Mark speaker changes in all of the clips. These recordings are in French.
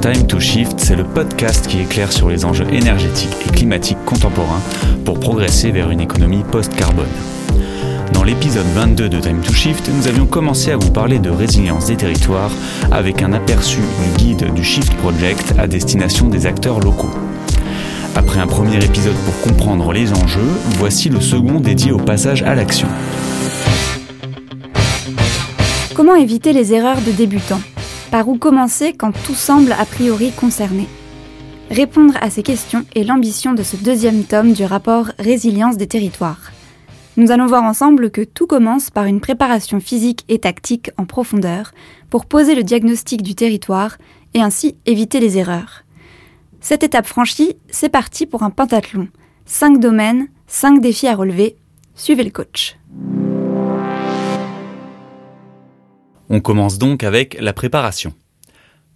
Speaker 1: Time to Shift, c'est le podcast qui éclaire sur les enjeux énergétiques et climatiques contemporains pour progresser vers une économie post-carbone. Dans l'épisode 22 de Time to Shift, nous avions commencé à vous parler de résilience des territoires avec un aperçu du guide du Shift Project à destination des acteurs locaux. Après un premier épisode pour comprendre les enjeux, voici le second dédié au passage à l'action.
Speaker 2: Comment éviter les erreurs de débutants? Par où commencer quand tout semble a priori concerné Répondre à ces questions est l'ambition de ce deuxième tome du rapport Résilience des territoires. Nous allons voir ensemble que tout commence par une préparation physique et tactique en profondeur pour poser le diagnostic du territoire et ainsi éviter les erreurs. Cette étape franchie, c'est parti pour un pentathlon. 5 domaines, 5 défis à relever. Suivez le coach.
Speaker 1: On commence donc avec la préparation.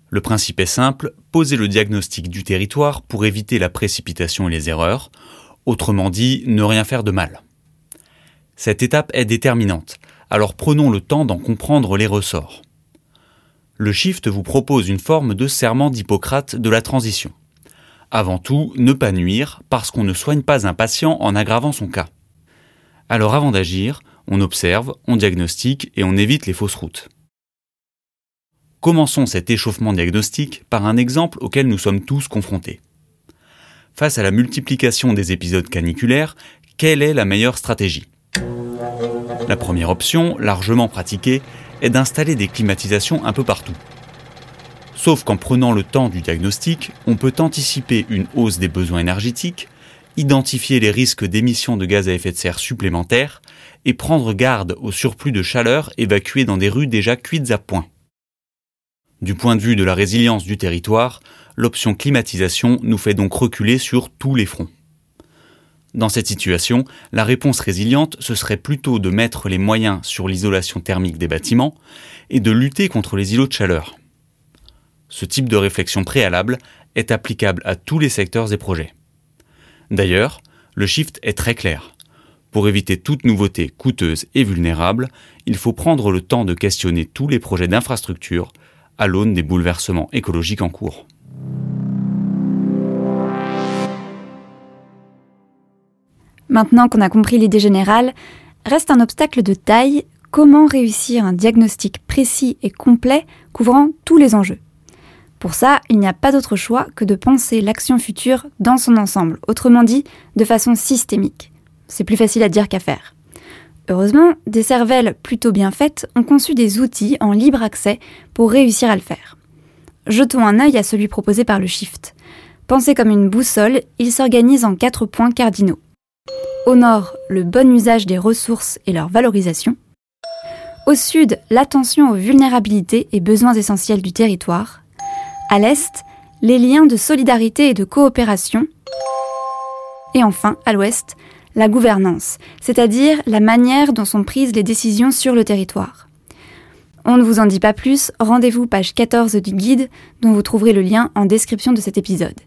Speaker 1: Le principe est simple, poser le diagnostic du territoire pour éviter la précipitation et les erreurs, autrement dit, ne rien faire de mal. Cette étape est déterminante, alors prenons le temps d'en comprendre les ressorts. Le Shift vous propose une forme de serment d'Hippocrate de la transition. Avant tout, ne pas nuire parce qu'on ne soigne pas un patient en aggravant son cas. Alors avant d'agir, on observe, on diagnostique et on évite les fausses routes. Commençons cet échauffement diagnostique par un exemple auquel nous sommes tous confrontés. Face à la multiplication des épisodes caniculaires, quelle est la meilleure stratégie? La première option, largement pratiquée, est d'installer des climatisations un peu partout. Sauf qu'en prenant le temps du diagnostic, on peut anticiper une hausse des besoins énergétiques, identifier les risques d'émissions de gaz à effet de serre supplémentaires et prendre garde au surplus de chaleur évacué dans des rues déjà cuites à point. Du point de vue de la résilience du territoire, l'option climatisation nous fait donc reculer sur tous les fronts. Dans cette situation, la réponse résiliente, ce serait plutôt de mettre les moyens sur l'isolation thermique des bâtiments et de lutter contre les îlots de chaleur. Ce type de réflexion préalable est applicable à tous les secteurs et projets. D'ailleurs, le shift est très clair. Pour éviter toute nouveauté coûteuse et vulnérable, il faut prendre le temps de questionner tous les projets d'infrastructure à l'aune des bouleversements écologiques en cours.
Speaker 2: Maintenant qu'on a compris l'idée générale, reste un obstacle de taille, comment réussir un diagnostic précis et complet couvrant tous les enjeux? Pour ça, il n'y a pas d'autre choix que de penser l'action future dans son ensemble, autrement dit, de façon systémique. C'est plus facile à dire qu'à faire. Heureusement, des cervelles plutôt bien faites ont conçu des outils en libre accès pour réussir à le faire. Jetons un œil à celui proposé par le Shift. Pensé comme une boussole, il s'organise en quatre points cardinaux. Au nord, le bon usage des ressources et leur valorisation. Au sud, l'attention aux vulnérabilités et besoins essentiels du territoire. À l'est, les liens de solidarité et de coopération. Et enfin, à l'ouest, la gouvernance, c'est-à-dire la manière dont sont prises les décisions sur le territoire. On ne vous en dit pas plus, rendez-vous page 14 du guide dont vous trouverez le lien en description de cet épisode.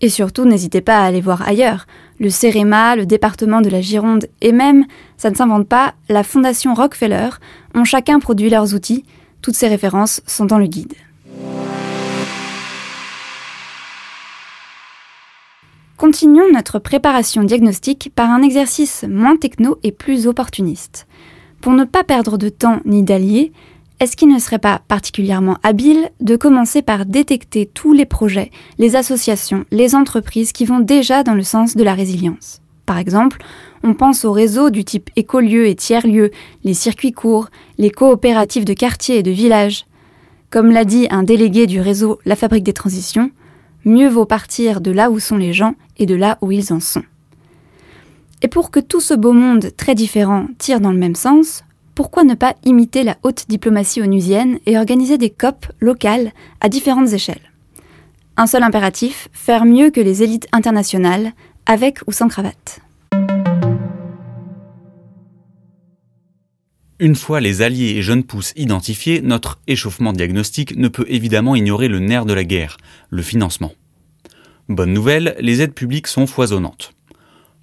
Speaker 2: Et surtout, n'hésitez pas à aller voir ailleurs. Le CEREMA, le département de la Gironde et même, ça ne s'invente pas, la Fondation Rockefeller ont chacun produit leurs outils. Toutes ces références sont dans le guide. Continuons notre préparation diagnostique par un exercice moins techno et plus opportuniste. Pour ne pas perdre de temps ni d'alliés, est-ce qu'il ne serait pas particulièrement habile de commencer par détecter tous les projets, les associations, les entreprises qui vont déjà dans le sens de la résilience? Par exemple, on pense aux réseaux du type écolieux et tiers-lieux, les circuits courts, les coopératives de quartiers et de villages. Comme l'a dit un délégué du réseau La Fabrique des Transitions, mieux vaut partir de là où sont les gens et de là où ils en sont. Et pour que tout ce beau monde très différent tire dans le même sens, pourquoi ne pas imiter la haute diplomatie onusienne et organiser des COP locales à différentes échelles? Un seul impératif, faire mieux que les élites internationales, avec ou sans cravate.
Speaker 1: Une fois les alliés et jeunes pousses identifiés, notre échauffement diagnostique ne peut évidemment ignorer le nerf de la guerre, le financement. Bonne nouvelle, les aides publiques sont foisonnantes.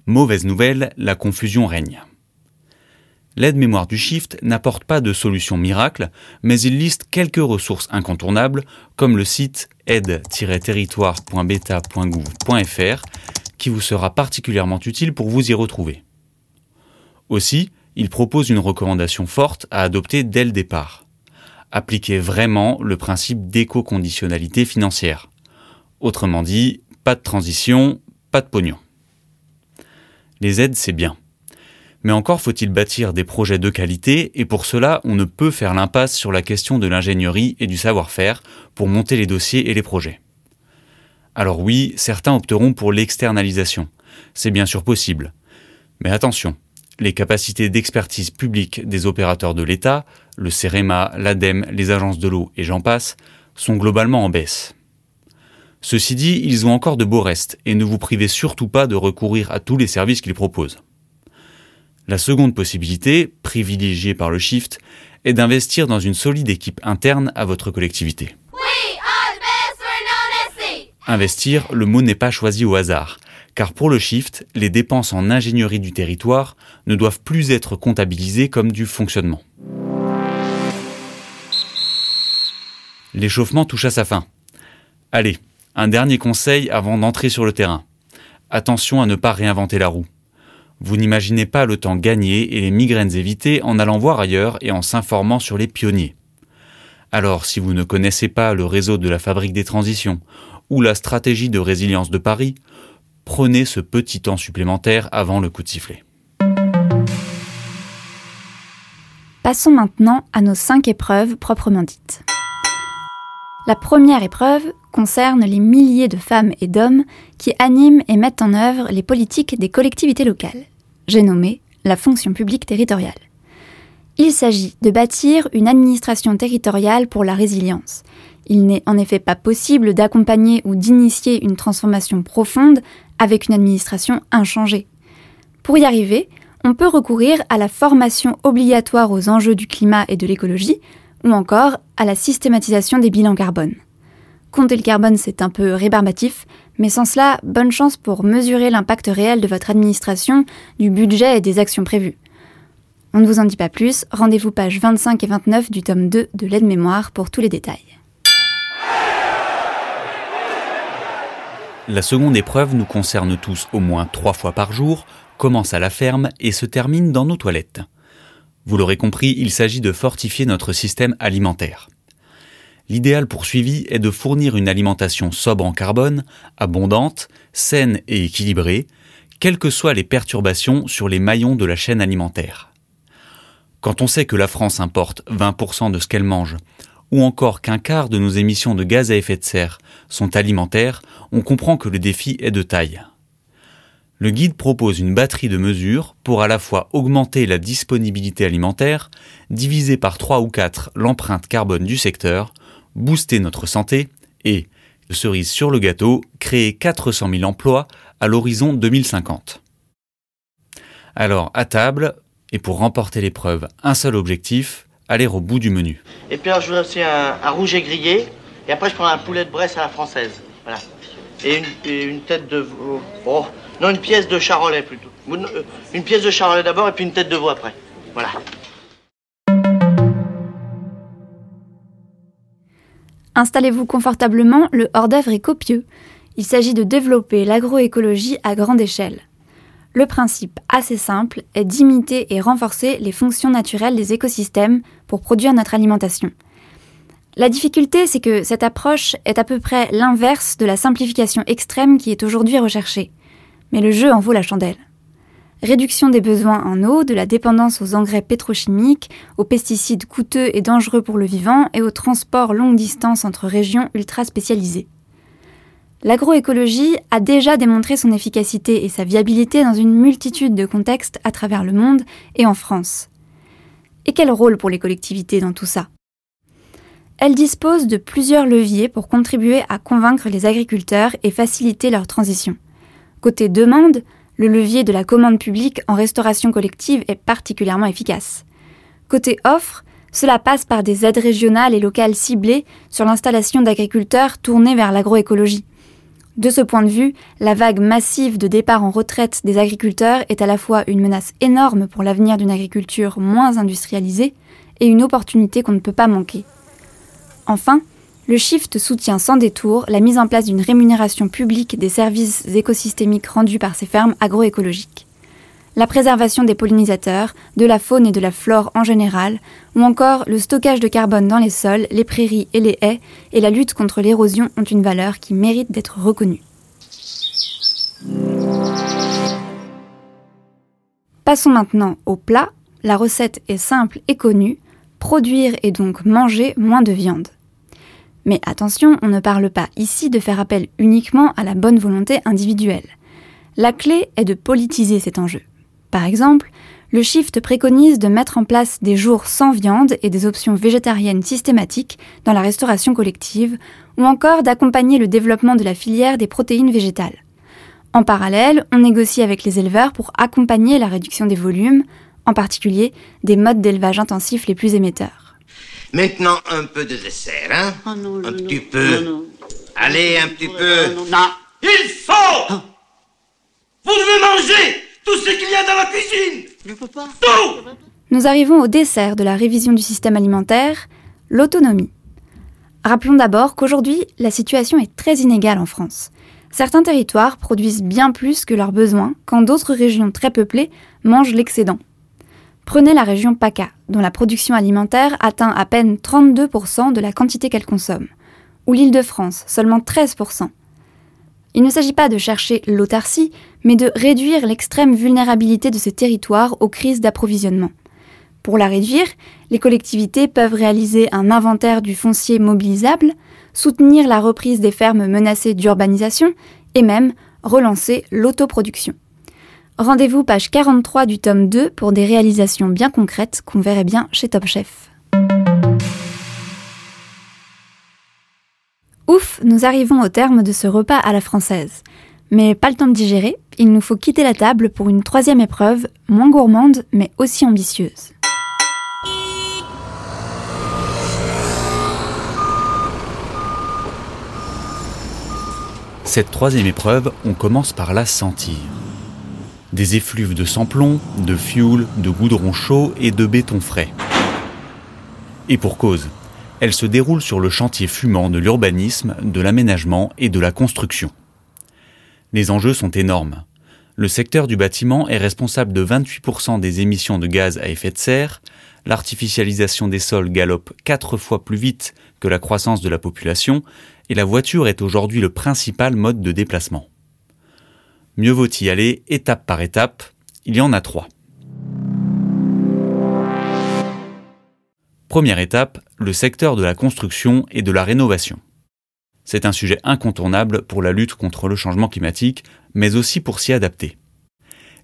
Speaker 1: Mauvaise nouvelle, la confusion règne. L'aide-mémoire du Shift n'apporte pas de solution miracle, mais il liste quelques ressources incontournables, comme le site aide-territoire.beta.gouv.fr, qui vous sera particulièrement utile pour vous y retrouver. Aussi, il propose une recommandation forte à adopter dès le départ. Appliquez vraiment le principe d'éco-conditionnalité financière. Autrement dit, pas de transition, pas de pognon. Les aides, c'est bien. Mais encore faut-il bâtir des projets de qualité, et pour cela, on ne peut faire l'impasse sur la question de l'ingénierie et du savoir-faire pour monter les dossiers et les projets. Alors oui, certains opteront pour l'externalisation. C'est bien sûr possible. Mais attention, les capacités d'expertise publique des opérateurs de l'État, le CEREMA, l'ADEME, les agences de l'eau et j'en passe, sont globalement en baisse. Ceci dit, ils ont encore de beaux restes et ne vous privez surtout pas de recourir à tous les services qu'ils proposent. La seconde possibilité, privilégiée par le Shift, est d'investir dans une solide équipe interne à votre collectivité. Investir, le mot n'est pas choisi au hasard, car pour le Shift, les dépenses en ingénierie du territoire ne doivent plus être comptabilisées comme du fonctionnement. L'échauffement touche à sa fin. Allez, un dernier conseil avant d'entrer sur le terrain. Attention à ne pas réinventer la roue. Vous n'imaginez pas le temps gagné et les migraines évitées en allant voir ailleurs et en s'informant sur les pionniers. Alors, si vous ne connaissez pas le réseau de la Fabrique des Transitions ou la stratégie de résilience de Paris, prenez ce petit temps supplémentaire avant le coup de sifflet.
Speaker 2: Passons maintenant à nos cinq épreuves proprement dites. La première épreuve concerne les milliers de femmes et d'hommes qui animent et mettent en œuvre les politiques des collectivités locales. J'ai nommé la fonction publique territoriale. Il s'agit de bâtir une administration territoriale pour la résilience. Il n'est en effet pas possible d'accompagner ou d'initier une transformation profonde avec une administration inchangée. Pour y arriver, on peut recourir à la formation obligatoire aux enjeux du climat et de l'écologie, ou encore à la systématisation des bilans carbone. Compter le carbone, c'est un peu rébarbatif, mais sans cela, bonne chance pour mesurer l'impact réel de votre administration, du budget et des actions prévues. On ne vous en dit pas plus, rendez-vous pages 25 et 29 du tome 2 de l'aide-mémoire pour tous les détails.
Speaker 1: La seconde épreuve nous concerne tous au moins trois fois par jour, commence à la ferme et se termine dans nos toilettes. Vous l'aurez compris, il s'agit de fortifier notre système alimentaire. L'idéal poursuivi est de fournir une alimentation sobre en carbone, abondante, saine et équilibrée, quelles que soient les perturbations sur les maillons de la chaîne alimentaire. Quand on sait que la France importe 20% de ce qu'elle mange, ou encore qu'un quart de nos émissions de gaz à effet de serre sont alimentaires, on comprend que le défi est de taille. Le guide propose une batterie de mesures pour à la fois augmenter la disponibilité alimentaire, diviser par 3 ou 4 l'empreinte carbone du secteur, booster notre santé et, cerise sur le gâteau, créer 400 000 emplois à l'horizon 2050. Alors, à table, et pour remporter l'épreuve, un seul objectif, aller au bout du menu.
Speaker 3: Et puis alors, je voudrais aussi un, rouge et grillé, et après je prends un poulet de Bresse à la française. Voilà. Et une, tête de... Oh, non, une pièce de charolais plutôt. Euh, une pièce de charolais d'abord et puis une tête de veau après. Voilà.
Speaker 2: Installez-vous confortablement, le hors-d'œuvre est copieux. Il s'agit de développer l'agroécologie à grande échelle. Le principe, assez simple, est d'imiter et renforcer les fonctions naturelles des écosystèmes pour produire notre alimentation. La difficulté, c'est que cette approche est à peu près l'inverse de la simplification extrême qui est aujourd'hui recherchée. Mais le jeu en vaut la chandelle réduction des besoins en eau, de la dépendance aux engrais pétrochimiques, aux pesticides coûteux et dangereux pour le vivant et au transport longue distance entre régions ultra spécialisées. L'agroécologie a déjà démontré son efficacité et sa viabilité dans une multitude de contextes à travers le monde et en France. Et quel rôle pour les collectivités dans tout ça? Elle dispose de plusieurs leviers pour contribuer à convaincre les agriculteurs et faciliter leur transition. Côté demande, le levier de la commande publique en restauration collective est particulièrement efficace. Côté offre, cela passe par des aides régionales et locales ciblées sur l'installation d'agriculteurs tournés vers l'agroécologie. De ce point de vue, la vague massive de départ en retraite des agriculteurs est à la fois une menace énorme pour l'avenir d'une agriculture moins industrialisée et une opportunité qu'on ne peut pas manquer. Enfin, le Shift soutient sans détour la mise en place d'une rémunération publique des services écosystémiques rendus par ces fermes agroécologiques. La préservation des pollinisateurs, de la faune et de la flore en général, ou encore le stockage de carbone dans les sols, les prairies et les haies, et la lutte contre l'érosion ont une valeur qui mérite d'être reconnue. Passons maintenant au plat. La recette est simple et connue. Produire et donc manger moins de viande. Mais attention, on ne parle pas ici de faire appel uniquement à la bonne volonté individuelle. La clé est de politiser cet enjeu. Par exemple, le Shift préconise de mettre en place des jours sans viande et des options végétariennes systématiques dans la restauration collective, ou encore d'accompagner le développement de la filière des protéines végétales. En parallèle, on négocie avec les éleveurs pour accompagner la réduction des volumes, en particulier des modes d'élevage intensifs les plus émetteurs.
Speaker 4: Maintenant, un peu de dessert, hein?
Speaker 5: Oh non,
Speaker 4: Un
Speaker 5: non,
Speaker 4: petit
Speaker 5: non,
Speaker 4: peu.
Speaker 5: non, non.
Speaker 4: Allez, un petit peu.
Speaker 5: Non, non, non.
Speaker 6: Il faut Vous devez manger tout ce qu'il y a dans la cuisine
Speaker 5: Je peux pas.
Speaker 6: Tout
Speaker 2: Nous arrivons au dessert de la révision du système alimentaire, l'autonomie. Rappelons d'abord qu'aujourd'hui, la situation est très inégale en France. Certains territoires produisent bien plus que leurs besoins, quand d'autres régions très peuplées mangent l'excédent. Prenez la région PACA, dont la production alimentaire atteint à peine 32% de la quantité qu'elle consomme, ou l'Île-de-France, seulement 13%. Il ne s'agit pas de chercher l'autarcie, mais de réduire l'extrême vulnérabilité de ces territoires aux crises d'approvisionnement. Pour la réduire, les collectivités peuvent réaliser un inventaire du foncier mobilisable, soutenir la reprise des fermes menacées d'urbanisation et même relancer l'autoproduction. Rendez-vous page 43 du tome 2 pour des réalisations bien concrètes qu'on verrait bien chez Top Chef. Ouf, nous arrivons au terme de ce repas à la française. Mais pas le temps de digérer, il nous faut quitter la table pour une troisième épreuve, moins gourmande mais aussi ambitieuse.
Speaker 1: Cette troisième épreuve, on commence par la sentir. Des effluves de samplon, de fioul, de goudron chaud et de béton frais. Et pour cause, elle se déroule sur le chantier fumant de l'urbanisme, de l'aménagement et de la construction. Les enjeux sont énormes. Le secteur du bâtiment est responsable de 28% des émissions de gaz à effet de serre, l'artificialisation des sols galope quatre fois plus vite que la croissance de la population, et la voiture est aujourd'hui le principal mode de déplacement. Mieux vaut y aller étape par étape, il y en a trois. Première étape, le secteur de la construction et de la rénovation. C'est un sujet incontournable pour la lutte contre le changement climatique, mais aussi pour s'y adapter.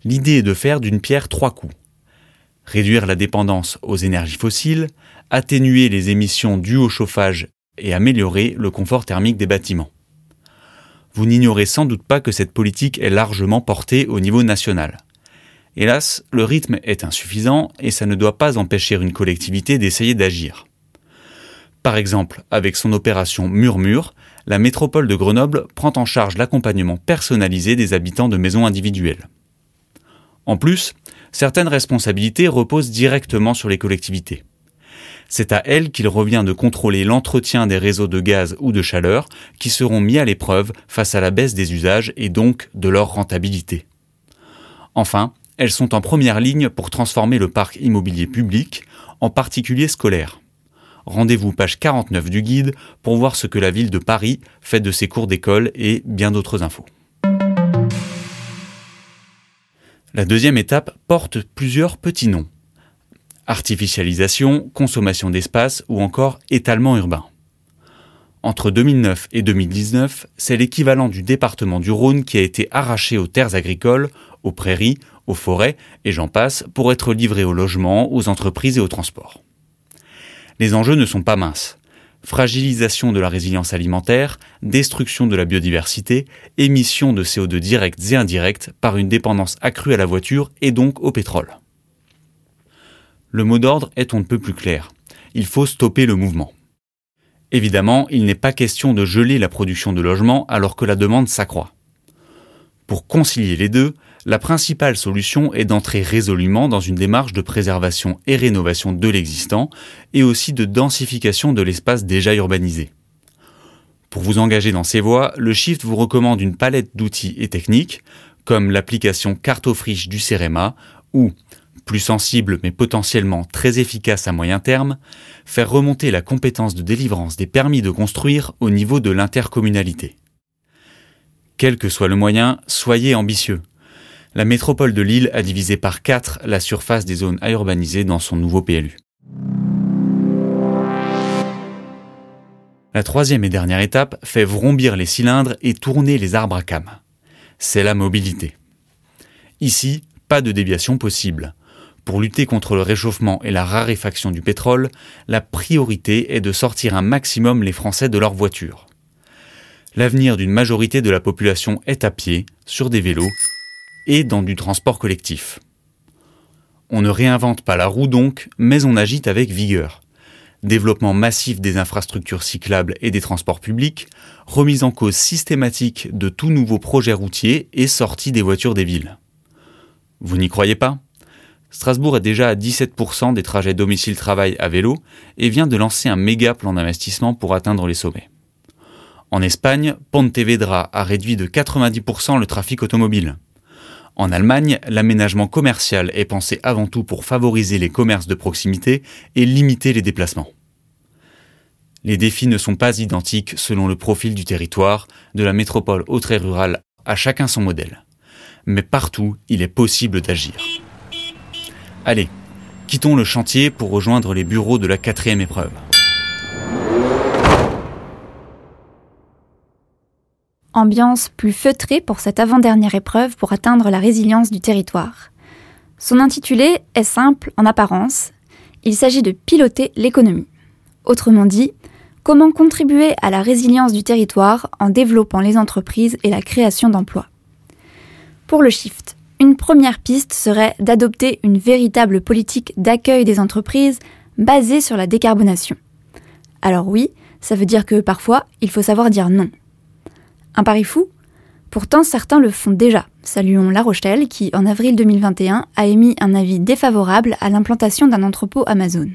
Speaker 1: L'idée est de faire d'une pierre trois coups. Réduire la dépendance aux énergies fossiles, atténuer les émissions dues au chauffage et améliorer le confort thermique des bâtiments. Vous n'ignorez sans doute pas que cette politique est largement portée au niveau national. Hélas, le rythme est insuffisant et ça ne doit pas empêcher une collectivité d'essayer d'agir. Par exemple, avec son opération Murmure, la métropole de Grenoble prend en charge l'accompagnement personnalisé des habitants de maisons individuelles. En plus, certaines responsabilités reposent directement sur les collectivités. C'est à elles qu'il revient de contrôler l'entretien des réseaux de gaz ou de chaleur qui seront mis à l'épreuve face à la baisse des usages et donc de leur rentabilité. Enfin, elles sont en première ligne pour transformer le parc immobilier public, en particulier scolaire. Rendez-vous page 49 du guide pour voir ce que la ville de Paris fait de ses cours d'école et bien d'autres infos. La deuxième étape porte plusieurs petits noms. Artificialisation, consommation d'espace ou encore étalement urbain. Entre 2009 et 2019, c'est l'équivalent du département du Rhône qui a été arraché aux terres agricoles, aux prairies, aux forêts et j'en passe pour être livré aux logements, aux entreprises et aux transports. Les enjeux ne sont pas minces. Fragilisation de la résilience alimentaire, destruction de la biodiversité, émissions de CO2 directes et indirectes par une dépendance accrue à la voiture et donc au pétrole. Le mot d'ordre est on ne peut plus clair. Il faut stopper le mouvement. Évidemment, il n'est pas question de geler la production de logements alors que la demande s'accroît. Pour concilier les deux, la principale solution est d'entrer résolument dans une démarche de préservation et rénovation de l'existant et aussi de densification de l'espace déjà urbanisé. Pour vous engager dans ces voies, le Shift vous recommande une palette d'outils et techniques, comme l'application Cartofriche du CEREMA ou, plus sensible mais potentiellement très efficace à moyen terme, faire remonter la compétence de délivrance des permis de construire au niveau de l'intercommunalité. Quel que soit le moyen, soyez ambitieux. La métropole de Lille a divisé par 4 la surface des zones à urbaniser dans son nouveau PLU. La troisième et dernière étape fait vrombir les cylindres et tourner les arbres à cames. C'est la mobilité. Ici, pas de déviation possible. Pour lutter contre le réchauffement et la raréfaction du pétrole, la priorité est de sortir un maximum les Français de leurs voitures. L'avenir d'une majorité de la population est à pied, sur des vélos et dans du transport collectif. On ne réinvente pas la roue donc, mais on agite avec vigueur développement massif des infrastructures cyclables et des transports publics, remise en cause systématique de tout nouveau projet routier et sortie des voitures des villes. Vous n'y croyez pas? Strasbourg est déjà à 17% des trajets domicile-travail à vélo et vient de lancer un méga plan d'investissement pour atteindre les sommets. En Espagne, Pontevedra a réduit de 90% le trafic automobile. En Allemagne, l'aménagement commercial est pensé avant tout pour favoriser les commerces de proximité et limiter les déplacements. Les défis ne sont pas identiques selon le profil du territoire, de la métropole au très rurale, à chacun son modèle. Mais partout, il est possible d'agir. Allez, quittons le chantier pour rejoindre les bureaux de la quatrième épreuve.
Speaker 2: Ambiance plus feutrée pour cette avant-dernière épreuve pour atteindre la résilience du territoire. Son intitulé est simple en apparence, il s'agit de piloter l'économie. Autrement dit, comment contribuer à la résilience du territoire en développant les entreprises et la création d'emplois. Pour le shift, une première piste serait d'adopter une véritable politique d'accueil des entreprises basée sur la décarbonation. Alors oui, ça veut dire que parfois, il faut savoir dire non. Un pari fou? Pourtant, certains le font déjà. Saluons La Rochelle qui, en avril 2021, a émis un avis défavorable à l'implantation d'un entrepôt Amazon.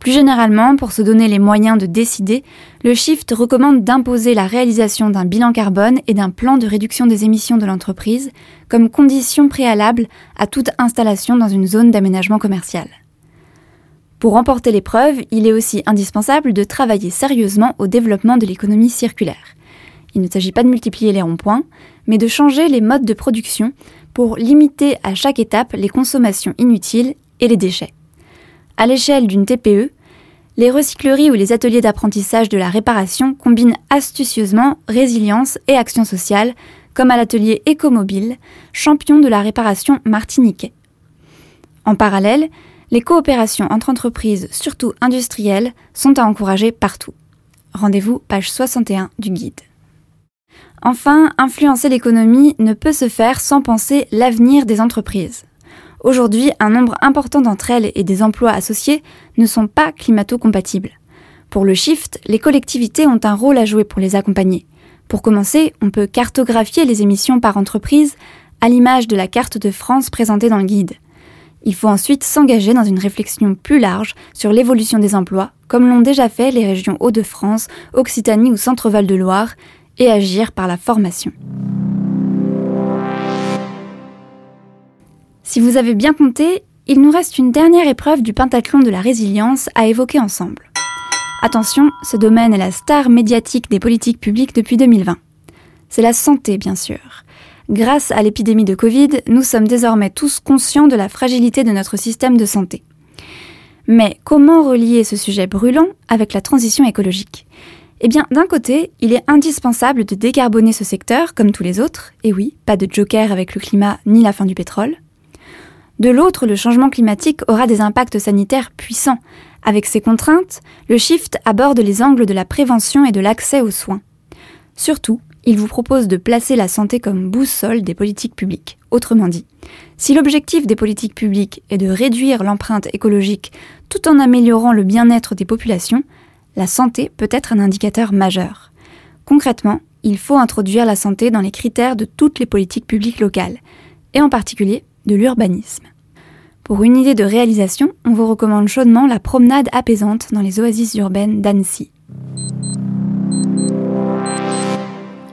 Speaker 2: Plus généralement, pour se donner les moyens de décider, le Shift recommande d'imposer la réalisation d'un bilan carbone et d'un plan de réduction des émissions de l'entreprise comme condition préalable à toute installation dans une zone d'aménagement commercial. Pour remporter l'épreuve, il est aussi indispensable de travailler sérieusement au développement de l'économie circulaire. Il ne s'agit pas de multiplier les ronds-points, mais de changer les modes de production pour limiter à chaque étape les consommations inutiles et les déchets. À l'échelle d'une TPE, les recycleries ou les ateliers d'apprentissage de la réparation combinent astucieusement résilience et action sociale, comme à l'atelier Écomobile, champion de la réparation martiniquais. En parallèle, les coopérations entre entreprises, surtout industrielles, sont à encourager partout. Rendez-vous page 61 du guide. Enfin, influencer l'économie ne peut se faire sans penser l'avenir des entreprises. Aujourd'hui, un nombre important d'entre elles et des emplois associés ne sont pas climato-compatibles. Pour le shift, les collectivités ont un rôle à jouer pour les accompagner. Pour commencer, on peut cartographier les émissions par entreprise à l'image de la carte de France présentée dans le guide. Il faut ensuite s'engager dans une réflexion plus large sur l'évolution des emplois, comme l'ont déjà fait les régions Hauts-de-France, Occitanie ou Centre-Val de Loire, et agir par la formation. Si vous avez bien compté, il nous reste une dernière épreuve du pentathlon de la résilience à évoquer ensemble. Attention, ce domaine est la star médiatique des politiques publiques depuis 2020. C'est la santé, bien sûr. Grâce à l'épidémie de Covid, nous sommes désormais tous conscients de la fragilité de notre système de santé. Mais comment relier ce sujet brûlant avec la transition écologique? Eh bien, d'un côté, il est indispensable de décarboner ce secteur, comme tous les autres, et oui, pas de joker avec le climat ni la fin du pétrole. De l'autre, le changement climatique aura des impacts sanitaires puissants. Avec ces contraintes, le Shift aborde les angles de la prévention et de l'accès aux soins. Surtout, il vous propose de placer la santé comme boussole des politiques publiques. Autrement dit, si l'objectif des politiques publiques est de réduire l'empreinte écologique tout en améliorant le bien-être des populations, la santé peut être un indicateur majeur. Concrètement, il faut introduire la santé dans les critères de toutes les politiques publiques locales, et en particulier de l'urbanisme. Pour une idée de réalisation, on vous recommande chaudement la promenade apaisante dans les oasis urbaines d'Annecy.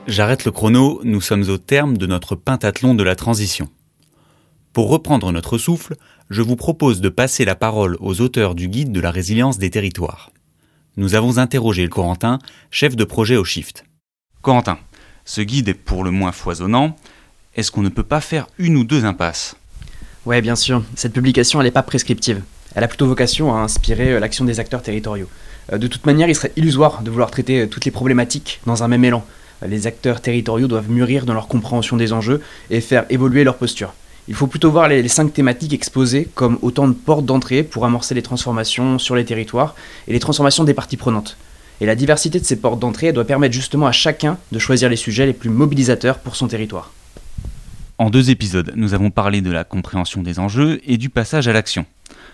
Speaker 1: J'arrête le chrono, nous sommes au terme de notre pentathlon de la transition. Pour reprendre notre souffle, je vous propose de passer la parole aux auteurs du guide de la résilience des territoires. Nous avons interrogé le Corentin, chef de projet au Shift. Corentin, ce guide est pour le moins foisonnant. Est-ce qu'on ne peut pas faire une ou deux impasses?
Speaker 5: Ouais, bien sûr. Cette publication, elle n'est pas prescriptive. Elle a plutôt vocation à inspirer euh, l'action des acteurs territoriaux. Euh, de toute manière, il serait illusoire de vouloir traiter euh, toutes les problématiques dans un même élan. Les acteurs territoriaux doivent mûrir dans leur compréhension des enjeux et faire évoluer leur posture. Il faut plutôt voir les, cinq thématiques exposées comme autant de portes d'entrée pour amorcer les transformations sur les territoires et les transformations des parties prenantes. Et la diversité de ces portes d'entrée doit permettre justement à chacun de choisir les sujets les plus mobilisateurs pour son territoire.
Speaker 1: En deux épisodes, nous avons parlé de la compréhension des enjeux et du passage à l'action,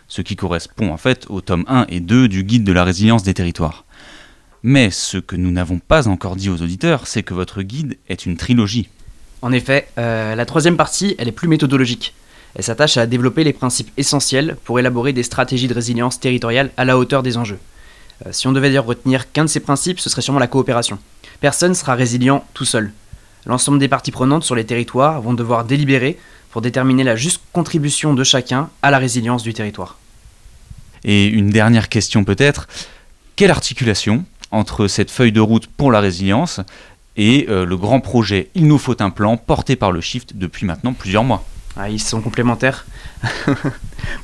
Speaker 1: ce qui correspond en fait au tome 1 et 2 du guide de la résilience des territoires. Mais ce que nous n'avons pas encore dit aux auditeurs, c'est que votre guide est une trilogie.
Speaker 5: En effet, euh, la troisième partie, elle est plus méthodologique. Elle s'attache à développer les principes essentiels pour élaborer des stratégies de résilience territoriale à la hauteur des enjeux. Euh, si on devait dire retenir qu'un de ces principes, ce serait sûrement la coopération. Personne sera résilient tout seul. L'ensemble des parties prenantes sur les territoires vont devoir délibérer pour déterminer la juste contribution de chacun à la résilience du territoire.
Speaker 1: Et une dernière question peut-être, quelle articulation entre cette feuille de route pour la résilience et euh, le grand projet Il nous faut un plan porté par le Shift depuis maintenant plusieurs mois.
Speaker 5: Ah, ils sont complémentaires.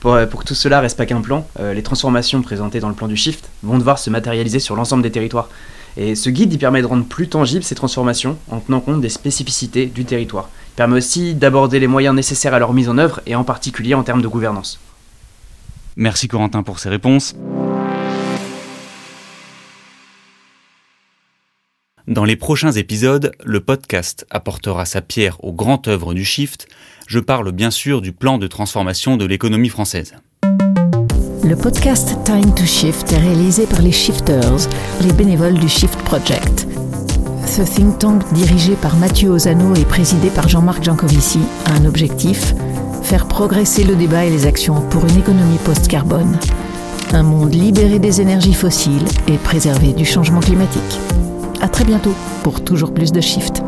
Speaker 5: Euh, pour, que tout cela reste pas qu'un plan, euh, les transformations présentées dans le plan du Shift vont devoir se matérialiser sur l'ensemble des territoires. Et ce guide il permet de rendre plus tangibles ces transformations en tenant compte des spécificités du territoire. Il permet aussi d'aborder les moyens nécessaires à leur mise en œuvre et en particulier en termes de gouvernance.
Speaker 1: Merci Corentin pour ces réponses. Dans les prochains épisodes, le podcast apportera sa pierre aux grandes œuvres du Shift. Je parle bien sûr du plan de transformation de l'économie française.
Speaker 7: Le podcast Time to Shift est réalisé par les Shifters, les bénévoles du Shift Project. Ce think tank dirigé par Mathieu Ozano et présidé par Jean-Marc Jancovici a un objectif faire progresser le débat et les actions pour une économie post-carbone. Un monde libéré des énergies fossiles et préservé du changement climatique. À très bientôt pour toujours plus de Shift.